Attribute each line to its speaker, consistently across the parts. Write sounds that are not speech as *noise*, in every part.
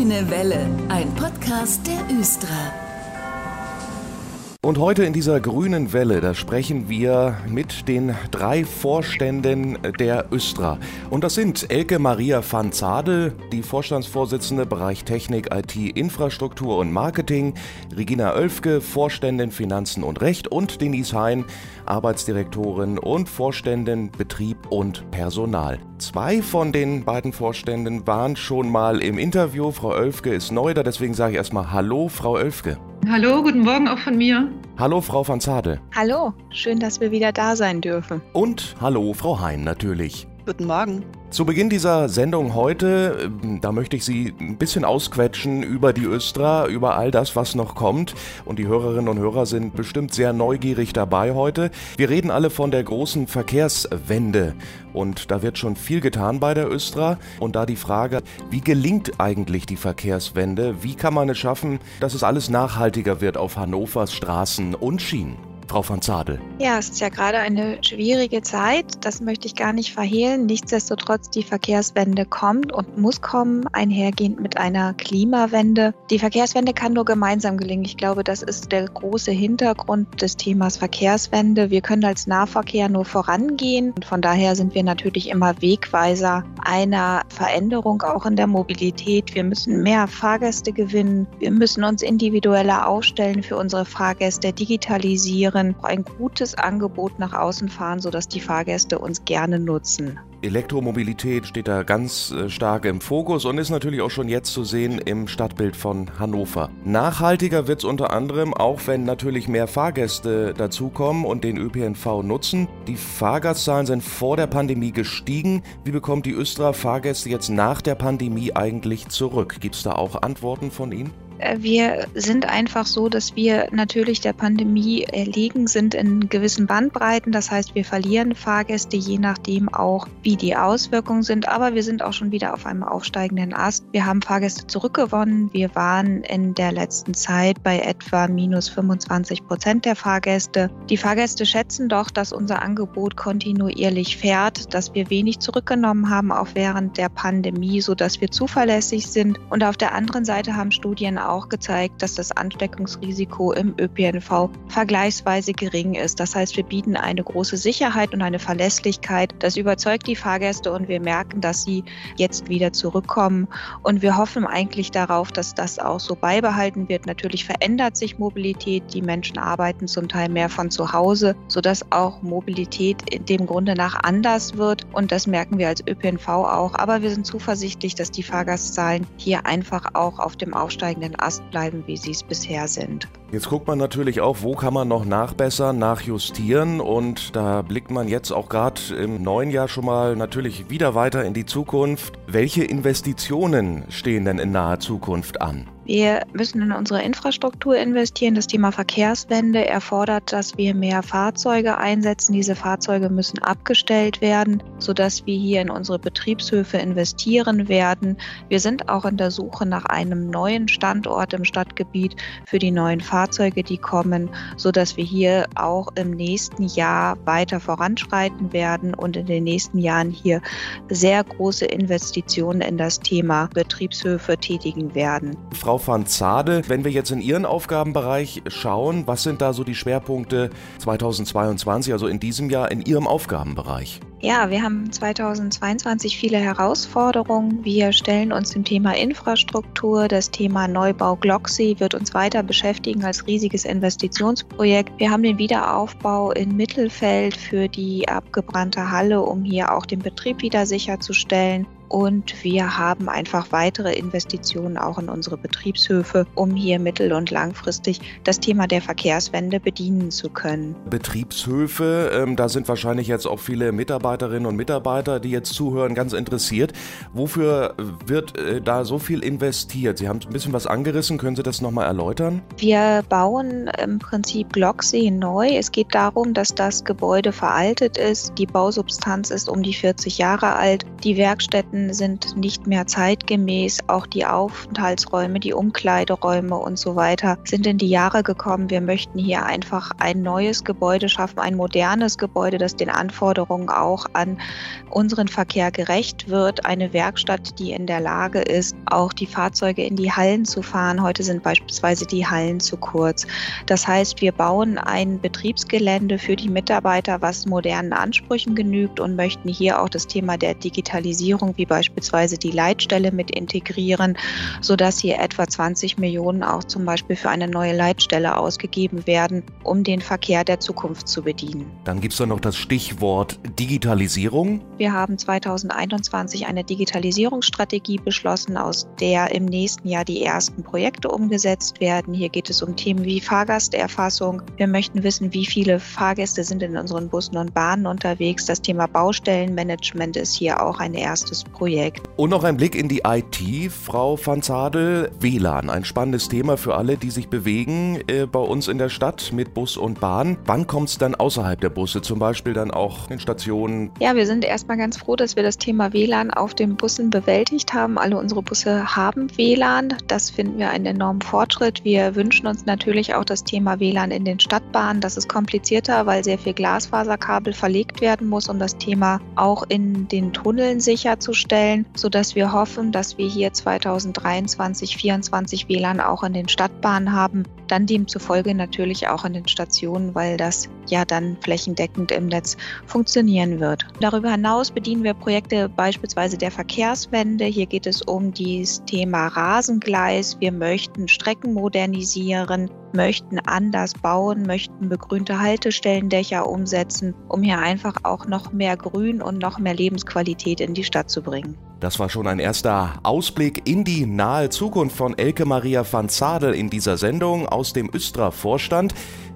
Speaker 1: Grüne Welle, ein Podcast der Östra.
Speaker 2: Und heute in dieser grünen Welle, da sprechen wir mit den drei Vorständen der Östra. Und das sind Elke Maria van Zadel, die Vorstandsvorsitzende Bereich Technik, IT, Infrastruktur und Marketing, Regina Oelfke, Vorständin Finanzen und Recht und Denise Hein, Arbeitsdirektorin und Vorständin Betrieb und Personal. Zwei von den beiden Vorständen waren schon mal im Interview. Frau Oelfke ist neu da, deswegen sage ich erstmal Hallo, Frau Oelfke.
Speaker 3: Hallo, guten Morgen auch von mir.
Speaker 2: Hallo, Frau van Zade.
Speaker 4: Hallo, schön, dass wir wieder da sein dürfen.
Speaker 2: Und hallo, Frau Hein natürlich.
Speaker 5: Guten Morgen.
Speaker 2: Zu Beginn dieser Sendung heute, ähm, da möchte ich Sie ein bisschen ausquetschen über die Östra, über all das, was noch kommt. Und die Hörerinnen und Hörer sind bestimmt sehr neugierig dabei heute. Wir reden alle von der großen Verkehrswende. Und da wird schon viel getan bei der Östra. Und da die Frage, wie gelingt eigentlich die Verkehrswende? Wie kann man es schaffen, dass es alles nachhaltiger wird auf Hannovers Straßen und Schienen? Frau van Zadel?
Speaker 4: Ja, es ist ja gerade eine schwierige Zeit. Das möchte ich gar nicht verhehlen. Nichtsdestotrotz, die Verkehrswende kommt und muss kommen, einhergehend mit einer Klimawende. Die Verkehrswende kann nur gemeinsam gelingen. Ich glaube, das ist der große Hintergrund des Themas Verkehrswende. Wir können als Nahverkehr nur vorangehen. Und von daher sind wir natürlich immer Wegweiser einer Veränderung auch in der Mobilität. Wir müssen mehr Fahrgäste gewinnen. Wir müssen uns individueller aufstellen für unsere Fahrgäste, digitalisieren Fahrern ein gutes Angebot nach außen fahren, sodass die Fahrgäste uns gerne nutzen.
Speaker 2: Elektromobilität steht da ganz äh, stark im Fokus und ist natürlich auch schon jetzt zu sehen im Stadtbild von Hannover. Nachhaltiger wird es unter anderem, auch wenn natürlich mehr Fahrgäste dazukommen und den ÖPNV nutzen. Die Fahrgastzahlen sind vor der Pandemie gestiegen. Wie bekommt die Östra Fahrgäste jetzt nach der Pandemie eigentlich zurück? Gibt es da auch Antworten von Ihnen?
Speaker 4: Äh, wir sind einfach so, dass wir natürlich der Pandemie erlegen sind in gewissen Bandbreiten. Das heißt, wir verlieren Fahrgäste, je nachdem auch, wie die Auswirkungen sind. Aber wir sind auch schon wieder auf einem aufsteigenden Ast. Wir haben Fahrgäste zurückgewonnen. Wir waren in der letzten Zeit bei etwa minus 25 Prozent der Fahrgäste. Die Fahrgäste schätzen doch, dass unser Angebot kontinuierlich fährt, dass wir wenig zurückgenommen haben, auch während der Pandemie, sodass wir zuverlässig sind. Und auf der anderen Seite haben Studien auch auch gezeigt, dass das Ansteckungsrisiko im ÖPNV vergleichsweise gering ist. Das heißt, wir bieten eine große Sicherheit und eine Verlässlichkeit. Das überzeugt die Fahrgäste und wir merken, dass sie jetzt wieder zurückkommen. Und wir hoffen eigentlich darauf, dass das auch so beibehalten wird. Natürlich verändert sich Mobilität. Die Menschen arbeiten zum Teil mehr von zu Hause, sodass auch Mobilität dem Grunde nach anders wird. Und das merken wir als ÖPNV auch. Aber wir sind zuversichtlich, dass die Fahrgastzahlen hier einfach auch auf dem aufsteigenden Ast bleiben, wie sie es bisher sind.
Speaker 2: Jetzt guckt man natürlich auch, wo kann man noch nachbessern, nachjustieren und da blickt man jetzt auch gerade im neuen Jahr schon mal natürlich wieder weiter in die Zukunft. Welche Investitionen stehen denn in naher Zukunft an?
Speaker 4: Wir müssen in unsere Infrastruktur investieren. Das Thema Verkehrswende erfordert, dass wir mehr Fahrzeuge einsetzen. Diese Fahrzeuge müssen abgestellt werden, sodass wir hier in unsere Betriebshöfe investieren werden. Wir sind auch in der Suche nach einem neuen Standort im Stadtgebiet für die neuen Fahrzeuge, die kommen, sodass wir hier auch im nächsten Jahr weiter voranschreiten werden und in den nächsten Jahren hier sehr große Investitionen in das Thema Betriebshöfe tätigen werden.
Speaker 2: Frau van Zade. Wenn wir jetzt in Ihren Aufgabenbereich schauen, was sind da so die Schwerpunkte 2022, also in diesem Jahr in Ihrem Aufgabenbereich?
Speaker 4: Ja, wir haben 2022 viele Herausforderungen. Wir stellen uns dem Thema Infrastruktur. Das Thema Neubau Glocksee wird uns weiter beschäftigen als riesiges Investitionsprojekt. Wir haben den Wiederaufbau in Mittelfeld für die abgebrannte Halle, um hier auch den Betrieb wieder sicherzustellen. Und wir haben einfach weitere Investitionen auch in unsere Betriebshöfe, um hier mittel- und langfristig das Thema der Verkehrswende bedienen zu können.
Speaker 2: Betriebshöfe, ähm, da sind wahrscheinlich jetzt auch viele Mitarbeiterinnen und Mitarbeiter, die jetzt zuhören, ganz interessiert. Wofür wird äh, da so viel investiert? Sie haben ein bisschen was angerissen. Können Sie das nochmal erläutern?
Speaker 4: Wir bauen im Prinzip Glocksee neu. Es geht darum, dass das Gebäude veraltet ist. Die Bausubstanz ist um die 40 Jahre alt. Die Werkstätten Gebäuden sind nicht mehr zeitgemäß. Auch die Aufenthaltsräume, die Umkleideräume und so weiter sind in die Jahre gekommen. Wir möchten hier einfach ein neues Gebäude schaffen, ein modernes Gebäude, das den Anforderungen auch an unseren Verkehr gerecht wird. Eine Werkstatt, die in der Lage ist, auch die Fahrzeuge in die Hallen zu fahren. Heute sind beispielsweise die Hallen zu kurz. Das heißt, wir bauen ein Betriebsgelände für die Mitarbeiter, was modernen Ansprüchen genügt und möchten hier auch das Thema der Digitalisierung wie beispielsweise die Leitstelle mit integrieren, sodass hier etwa 20 Millionen auch zum Beispiel für eine neue Leitstelle ausgegeben werden, um den Verkehr der Zukunft zu bedienen.
Speaker 2: Dann gibt es da noch das Stichwort Digitalisierung.
Speaker 4: Wir haben 2021 eine Digitalisierungsstrategie beschlossen, aus der im nächsten Jahr die ersten Projekte umgesetzt werden. Hier geht es um Themen wie Fahrgasterfassung. Wir möchten wissen, wie viele Fahrgäste sind in unseren Bussen und Bahnen unterwegs. Das Thema Baustellenmanagement ist hier auch ein erstes Projekt.
Speaker 2: Und noch ein Blick in die IT, Frau van Zadel. WLAN, ein spannendes Thema für alle, die sich bewegen äh, bei uns in der Stadt mit Bus und Bahn. Wann kommt es dann außerhalb der Busse, zum Beispiel dann auch in Stationen?
Speaker 4: Ja, wir sind erstmal ganz froh, dass wir das Thema WLAN auf den Bussen bewältigt haben. Alle unsere Busse haben WLAN. Das finden wir einen enormen Fortschritt. Wir wünschen uns natürlich auch das Thema WLAN in den Stadtbahnen. Das ist komplizierter, weil sehr viel Glasfaserkabel verlegt werden muss, um das Thema auch in den Tunneln sicherzustellen, sodass wir hoffen, dass wir hier 2023, 2024 WLAN auch in den Stadtbahnen haben. Dann demzufolge natürlich auch in den Stationen, weil das ja dann flächendeckend im Netz funktionieren wird. Darüber hinaus bedienen wir Projekte beispielsweise der Verkehrswende. Hier geht es um das Thema Rasengleis. Wir möchten Strecken modernisieren, möchten anders bauen, möchten begrünte Haltestellendächer umsetzen, um hier einfach auch noch mehr Grün und noch mehr Lebensqualität in die Stadt zu bringen.
Speaker 2: Das war schon ein erster Ausblick in die nahe Zukunft von Elke Maria van Zadel in dieser Sendung aus dem Östra Vorstand.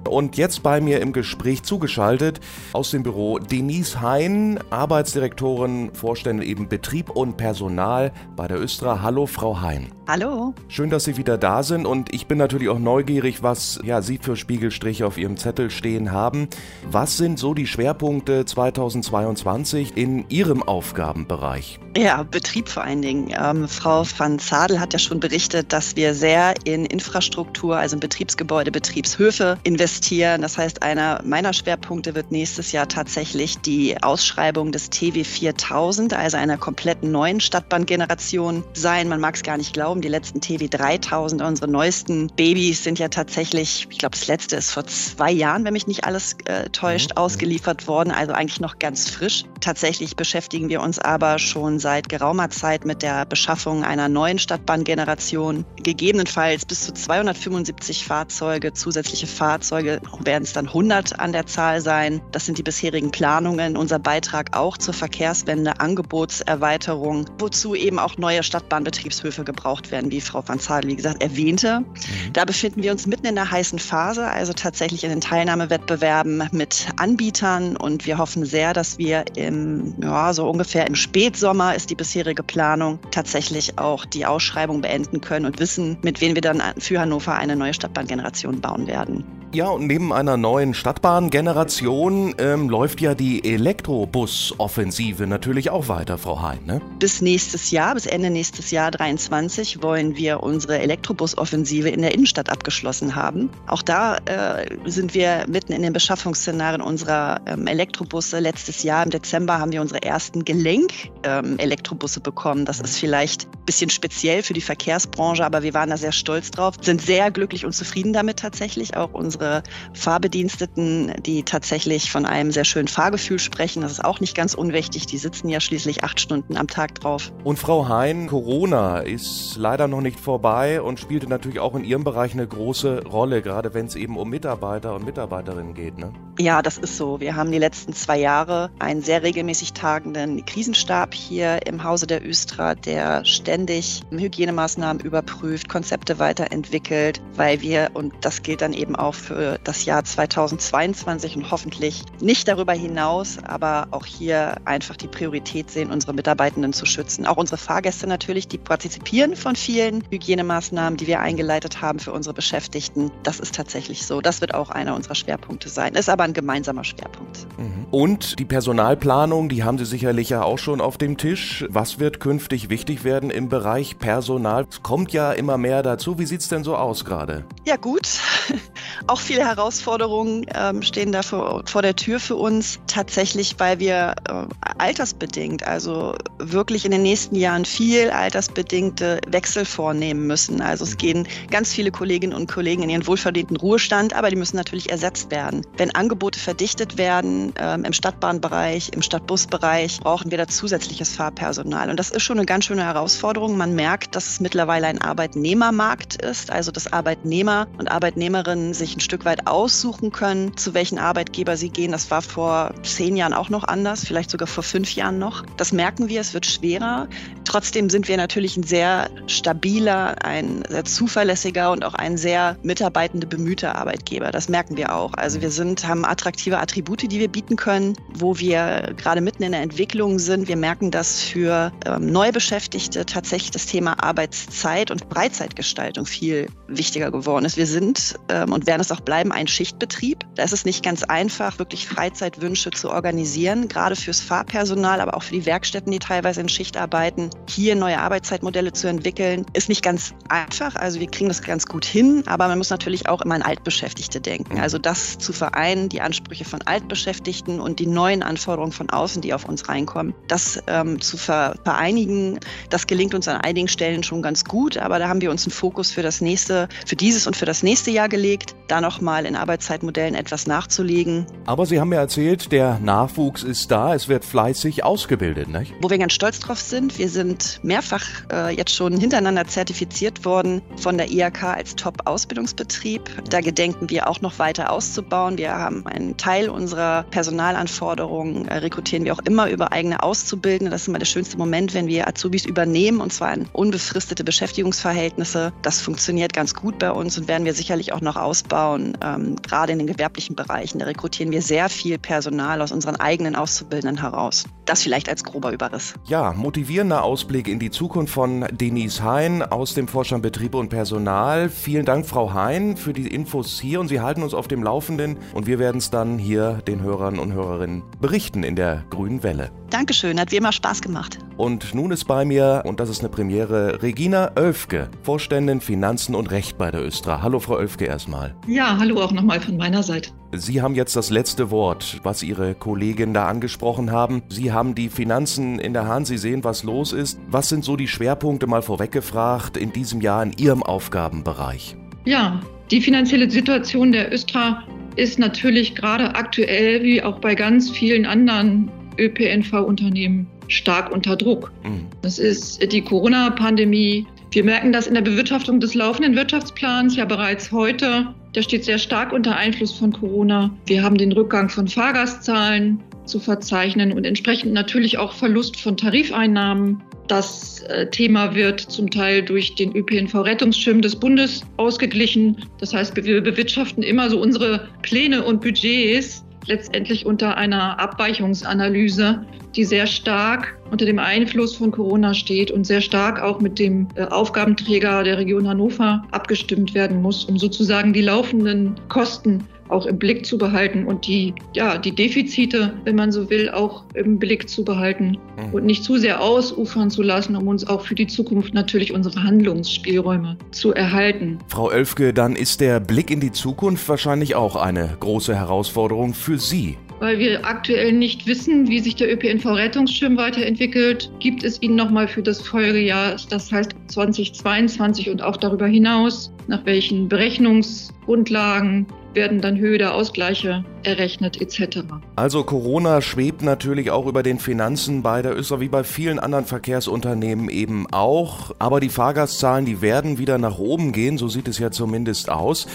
Speaker 2: Und jetzt bei mir im Gespräch zugeschaltet aus dem Büro Denise Hein, Arbeitsdirektorin, Vorstände eben Betrieb und Personal bei der Östra. Hallo, Frau Hein.
Speaker 5: Hallo.
Speaker 2: Schön, dass Sie wieder da sind und ich bin natürlich auch neugierig, was ja, Sie für Spiegelstriche auf Ihrem Zettel stehen haben. Was sind so die Schwerpunkte 2022 in Ihrem Aufgabenbereich?
Speaker 5: Ja, Betrieb vor allen Dingen. Ähm, Frau van Zadel hat ja schon berichtet, dass wir sehr in Infrastruktur, also in Betriebsgebäude, Betriebshöfe investieren. Das heißt, einer meiner Schwerpunkte wird nächstes Jahr tatsächlich die Ausschreibung des TW 4000, also einer kompletten neuen Stadtbahngeneration sein. Man mag es gar nicht glauben, die letzten TW 3000, unsere neuesten Babys sind ja tatsächlich, ich glaube, das letzte ist vor zwei Jahren, wenn mich nicht alles äh, täuscht, mhm. ausgeliefert worden. Also eigentlich noch ganz frisch. Tatsächlich beschäftigen wir uns aber schon seit geraumer Zeit mit der Beschaffung einer neuen Stadtbahngeneration. Gegebenenfalls bis zu 275 Fahrzeuge, zusätzliche Fahrzeuge, werden es dann 100 an der Zahl sein. Das sind die bisherigen Planungen. Unser Beitrag auch zur Verkehrswende, Angebotserweiterung, wozu eben auch neue Stadtbahnbetriebshöfe gebraucht werden, wie Frau van Zadel, wie gesagt, erwähnte. Mhm. Da befinden wir uns mitten in der heißen Phase, also tatsächlich in den Teilnahmewettbewerben mit Anbietern und wir hoffen sehr, dass wir im, ja, so ungefähr im Spätsommer ist die bisherige Planung, tatsächlich auch die Ausschreibung beenden können und wissen, mit wem wir dann für Hannover eine neue Stadtbahngeneration bauen werden.
Speaker 2: Ja, und neben einer neuen Stadtbahngeneration ähm, läuft ja die Elektrobus-Offensive natürlich auch weiter, Frau Hein. Ne?
Speaker 5: Bis nächstes Jahr, bis Ende nächstes Jahr 23, wollen wir unsere Elektrobus-Offensive in der Innenstadt abgeschlossen haben. Auch da äh, sind wir mitten in den Beschaffungsszenarien unserer ähm, Elektrobusse. Letztes Jahr im Dezember haben wir unsere ersten Gelenk-Elektrobusse ähm, bekommen. Das ist vielleicht ein bisschen speziell für die Verkehrsbranche, aber wir waren da sehr stolz drauf, sind sehr glücklich und zufrieden damit tatsächlich. Auch unsere Fahrbediensteten, die tatsächlich von einem sehr schönen Fahrgefühl sprechen. Das ist auch nicht ganz unwichtig. Die sitzen ja schließlich acht Stunden am Tag drauf.
Speaker 2: Und Frau Hein, Corona ist leider noch nicht vorbei und spielte natürlich auch in Ihrem Bereich eine große Rolle, gerade wenn es eben um Mitarbeiter und Mitarbeiterinnen geht. Ne?
Speaker 5: Ja, das ist so. Wir haben die letzten zwei Jahre einen sehr regelmäßig tagenden Krisenstab hier im Hause der Östra, der ständig Hygienemaßnahmen überprüft, Konzepte weiterentwickelt, weil wir, und das gilt dann eben auch für für das Jahr 2022 und hoffentlich nicht darüber hinaus, aber auch hier einfach die Priorität sehen, unsere Mitarbeitenden zu schützen. Auch unsere Fahrgäste natürlich, die partizipieren von vielen Hygienemaßnahmen, die wir eingeleitet haben für unsere Beschäftigten. Das ist tatsächlich so. Das wird auch einer unserer Schwerpunkte sein. Ist aber ein gemeinsamer Schwerpunkt.
Speaker 2: Mhm. Und die Personalplanung, die haben Sie sicherlich ja auch schon auf dem Tisch. Was wird künftig wichtig werden im Bereich Personal? Es kommt ja immer mehr dazu. Wie sieht es denn so aus gerade?
Speaker 5: Ja gut. *laughs* Auch viele Herausforderungen ähm, stehen da vor, vor, der Tür für uns. Tatsächlich, weil wir äh, altersbedingt, also wirklich in den nächsten Jahren viel altersbedingte Wechsel vornehmen müssen. Also es gehen ganz viele Kolleginnen und Kollegen in ihren wohlverdienten Ruhestand, aber die müssen natürlich ersetzt werden. Wenn Angebote verdichtet werden ähm, im Stadtbahnbereich, im Stadtbusbereich, brauchen wir da zusätzliches Fahrpersonal. Und das ist schon eine ganz schöne Herausforderung. Man merkt, dass es mittlerweile ein Arbeitnehmermarkt ist, also dass Arbeitnehmer und Arbeitnehmerinnen sich ein Stück weit aussuchen können, zu welchen Arbeitgeber sie gehen. Das war vor zehn Jahren auch noch anders, vielleicht sogar vor fünf Jahren noch. Das merken wir, es wird schwerer. Trotzdem sind wir natürlich ein sehr stabiler, ein sehr zuverlässiger und auch ein sehr mitarbeitende, bemühter Arbeitgeber. Das merken wir auch. Also wir sind, haben attraktive Attribute, die wir bieten können, wo wir gerade mitten in der Entwicklung sind. Wir merken, dass für ähm, Neubeschäftigte tatsächlich das Thema Arbeitszeit und Freizeitgestaltung viel wichtiger geworden ist. Wir sind ähm, und werden es auch bleiben ein Schichtbetrieb. Da ist es nicht ganz einfach, wirklich Freizeitwünsche zu organisieren, gerade fürs Fahrpersonal, aber auch für die Werkstätten, die teilweise in Schicht arbeiten. Hier neue Arbeitszeitmodelle zu entwickeln, ist nicht ganz einfach. Also wir kriegen das ganz gut hin, aber man muss natürlich auch immer an Altbeschäftigte denken. Also das zu vereinen, die Ansprüche von Altbeschäftigten und die neuen Anforderungen von außen, die auf uns reinkommen, das ähm, zu vereinigen, das gelingt uns an einigen Stellen schon ganz gut, aber da haben wir uns einen Fokus für das nächste, für dieses und für das nächste Jahr gelegt, da nochmal in Arbeitszeitmodellen etwas nachzulegen.
Speaker 2: Aber Sie haben mir erzählt, der Nachwuchs ist da, es wird fleißig ausgebildet, nicht?
Speaker 5: Wo wir ganz stolz drauf sind, wir sind mehrfach äh, jetzt schon hintereinander zertifiziert worden von der IHK als Top-Ausbildungsbetrieb. Da gedenken wir auch noch weiter auszubauen. Wir haben einen Teil unserer Personalanforderungen, äh, rekrutieren wir auch immer über eigene Auszubildende. Das ist immer der schönste Moment, wenn wir Azubis übernehmen und zwar in unbefristete Beschäftigungsverhältnisse. Das funktioniert ganz gut bei uns und werden wir sicherlich auch noch ausbauen, ähm, gerade in den gewerblichen Bereichen. Da rekrutieren wir sehr viel Personal aus unseren eigenen Auszubildenden heraus. Das vielleicht als grober Überriss.
Speaker 2: Ja, motivierender Ausblick in die Zukunft von Denise Hein aus dem Vorstand Betriebe und Personal. Vielen Dank, Frau Hein, für die Infos hier und Sie halten uns auf dem Laufenden und wir werden es dann hier den Hörern und Hörerinnen berichten in der Grünen Welle.
Speaker 5: Dankeschön, hat wie immer Spaß gemacht.
Speaker 2: Und nun ist bei mir, und das ist eine Premiere, Regina Oelfke, Vorständin Finanzen und Recht bei der Östra. Hallo, Frau Oelfke, erstmal.
Speaker 3: Ja, hallo auch nochmal von meiner Seite.
Speaker 2: Sie haben jetzt das letzte Wort, was Ihre Kollegin da angesprochen haben. Sie haben die Finanzen in der Hand, Sie sehen, was los ist. Was sind so die Schwerpunkte, mal vorweggefragt, in diesem Jahr in Ihrem Aufgabenbereich?
Speaker 3: Ja, die finanzielle Situation der Östra ist natürlich gerade aktuell, wie auch bei ganz vielen anderen ÖPNV-Unternehmen, stark unter Druck. Mhm. Das ist die Corona-Pandemie. Wir merken das in der Bewirtschaftung des laufenden Wirtschaftsplans ja bereits heute. Der steht sehr stark unter Einfluss von Corona. Wir haben den Rückgang von Fahrgastzahlen zu verzeichnen und entsprechend natürlich auch Verlust von Tarifeinnahmen. Das äh, Thema wird zum Teil durch den ÖPNV-Rettungsschirm des Bundes ausgeglichen. Das heißt, wir bewirtschaften immer so unsere Pläne und Budgets letztendlich unter einer Abweichungsanalyse, die sehr stark unter dem Einfluss von Corona steht und sehr stark auch mit dem äh, Aufgabenträger der Region Hannover abgestimmt werden muss, um sozusagen die laufenden Kosten auch im Blick zu behalten und die, ja, die Defizite, wenn man so will, auch im Blick zu behalten mhm. und nicht zu sehr ausufern zu lassen, um uns auch für die Zukunft natürlich unsere Handlungsspielräume zu erhalten.
Speaker 2: Frau Oelfke, dann ist der Blick in die Zukunft wahrscheinlich auch eine große Herausforderung für Sie.
Speaker 3: Weil wir aktuell nicht wissen, wie sich der ÖPNV-Rettungsschirm weiterentwickelt, gibt es ihn nochmal für das Folgejahr, das heißt 2022 und auch darüber hinaus, nach welchen Berechnungsgrundlagen werden dann Höhe der Ausgleiche errechnet etc.
Speaker 2: Also Corona schwebt natürlich auch über den Finanzen bei der Öster wie bei vielen anderen Verkehrsunternehmen eben auch. Aber die Fahrgastzahlen, die werden wieder nach oben gehen, so sieht es ja zumindest aus.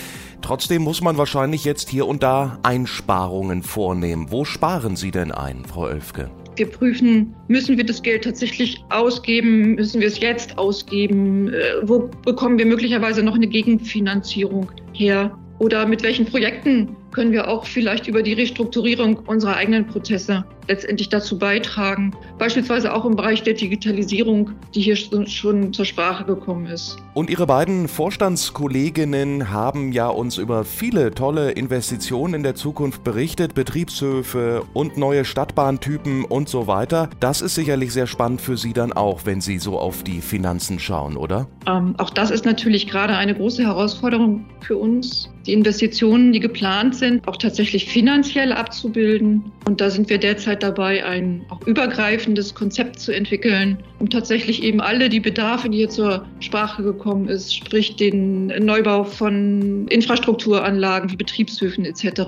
Speaker 2: Trotzdem muss man wahrscheinlich jetzt hier und da Einsparungen vornehmen. Wo sparen Sie denn ein, Frau Oelfke?
Speaker 3: Wir prüfen, müssen wir das Geld tatsächlich ausgeben, müssen wir es jetzt ausgeben, äh, wo bekommen wir möglicherweise noch eine Gegenfinanzierung her oder mit welchen Projekten können wir auch vielleicht über die Restrukturierung unserer eigenen Prozesse letztendlich dazu beitragen. Beispielsweise auch im Bereich der Digitalisierung, die hier schon zur Sprache gekommen ist.
Speaker 2: Und Ihre beiden Vorstandskolleginnen haben ja uns über viele tolle Investitionen in der Zukunft berichtet, Betriebshöfe und neue Stadtbahntypen und so weiter. Das ist sicherlich sehr spannend für Sie dann auch, wenn Sie so auf die Finanzen schauen, oder?
Speaker 3: Ähm, auch das ist natürlich gerade eine große Herausforderung für uns, die Investitionen, die geplant sind, auch tatsächlich finanziell abzubilden. Und da sind wir derzeit dabei, ein auch übergreifendes Konzept zu entwickeln, um tatsächlich eben alle die Bedarfe, die hier zur Sprache gekommen ist, sprich den Neubau von Infrastrukturanlagen wie Betriebshöfen etc.,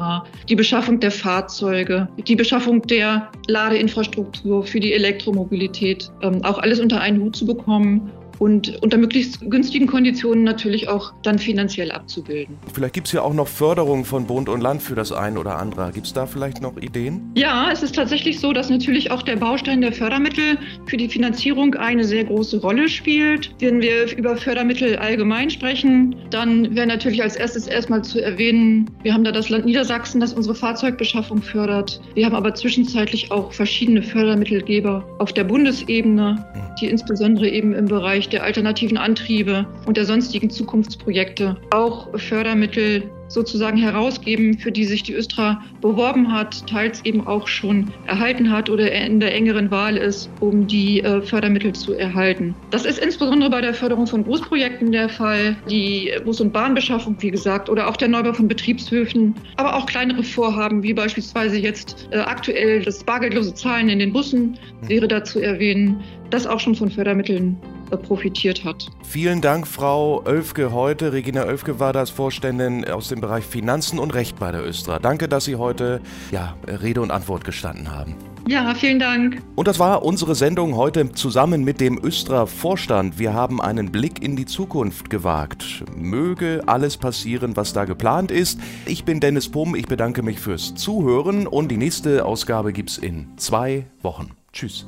Speaker 3: die Beschaffung der Fahrzeuge, die Beschaffung der Ladeinfrastruktur für die Elektromobilität, ähm, auch alles unter einen Hut zu bekommen und unter möglichst günstigen Konditionen natürlich auch dann finanziell abzubilden.
Speaker 2: Vielleicht gibt es ja auch noch Förderung von Bund und Land für das ein oder andere. Gibt es da vielleicht noch Ideen?
Speaker 3: Ja, es ist tatsächlich so, dass natürlich auch der Baustein der Fördermittel für die Finanzierung eine sehr große Rolle spielt. Wenn wir über Fördermittel allgemein sprechen, dann wäre natürlich als erstes erstmal zu erwähnen, wir haben da das Land Niedersachsen, das unsere Fahrzeugbeschaffung fördert. Wir haben aber zwischenzeitlich auch verschiedene Fördermittelgeber auf der Bundesebene, hm. die insbesondere eben im Bereich der alternativen Antriebe und der sonstigen Zukunftsprojekte auch Fördermittel sozusagen herausgeben, für die sich die Östra beworben hat, teils eben auch schon erhalten hat oder in der engeren Wahl ist, um die äh, Fördermittel zu erhalten. Das ist insbesondere bei der Förderung von Großprojekten der Fall, die Bus- und Bahnbeschaffung, wie gesagt, oder auch der Neubau von Betriebshöfen, aber auch kleinere Vorhaben, wie beispielsweise jetzt äh, aktuell das bargeldlose Zahlen in den Bussen, wäre da zu erwähnen, das auch schon von Fördermitteln profitiert hat.
Speaker 2: Vielen Dank, Frau Oelfke heute. Regina Oelfke war das Vorständin aus dem Bereich Finanzen und Recht bei der Östra. Danke, dass Sie heute ja, Rede und Antwort gestanden haben.
Speaker 3: Ja, vielen Dank.
Speaker 2: Und das war unsere Sendung heute zusammen mit dem Östra-Vorstand. Wir haben einen Blick in die Zukunft gewagt. Möge alles passieren, was da geplant ist. Ich bin Dennis Pumm, ich bedanke mich fürs Zuhören und die nächste Ausgabe gibt's in zwei Wochen. Tschüss.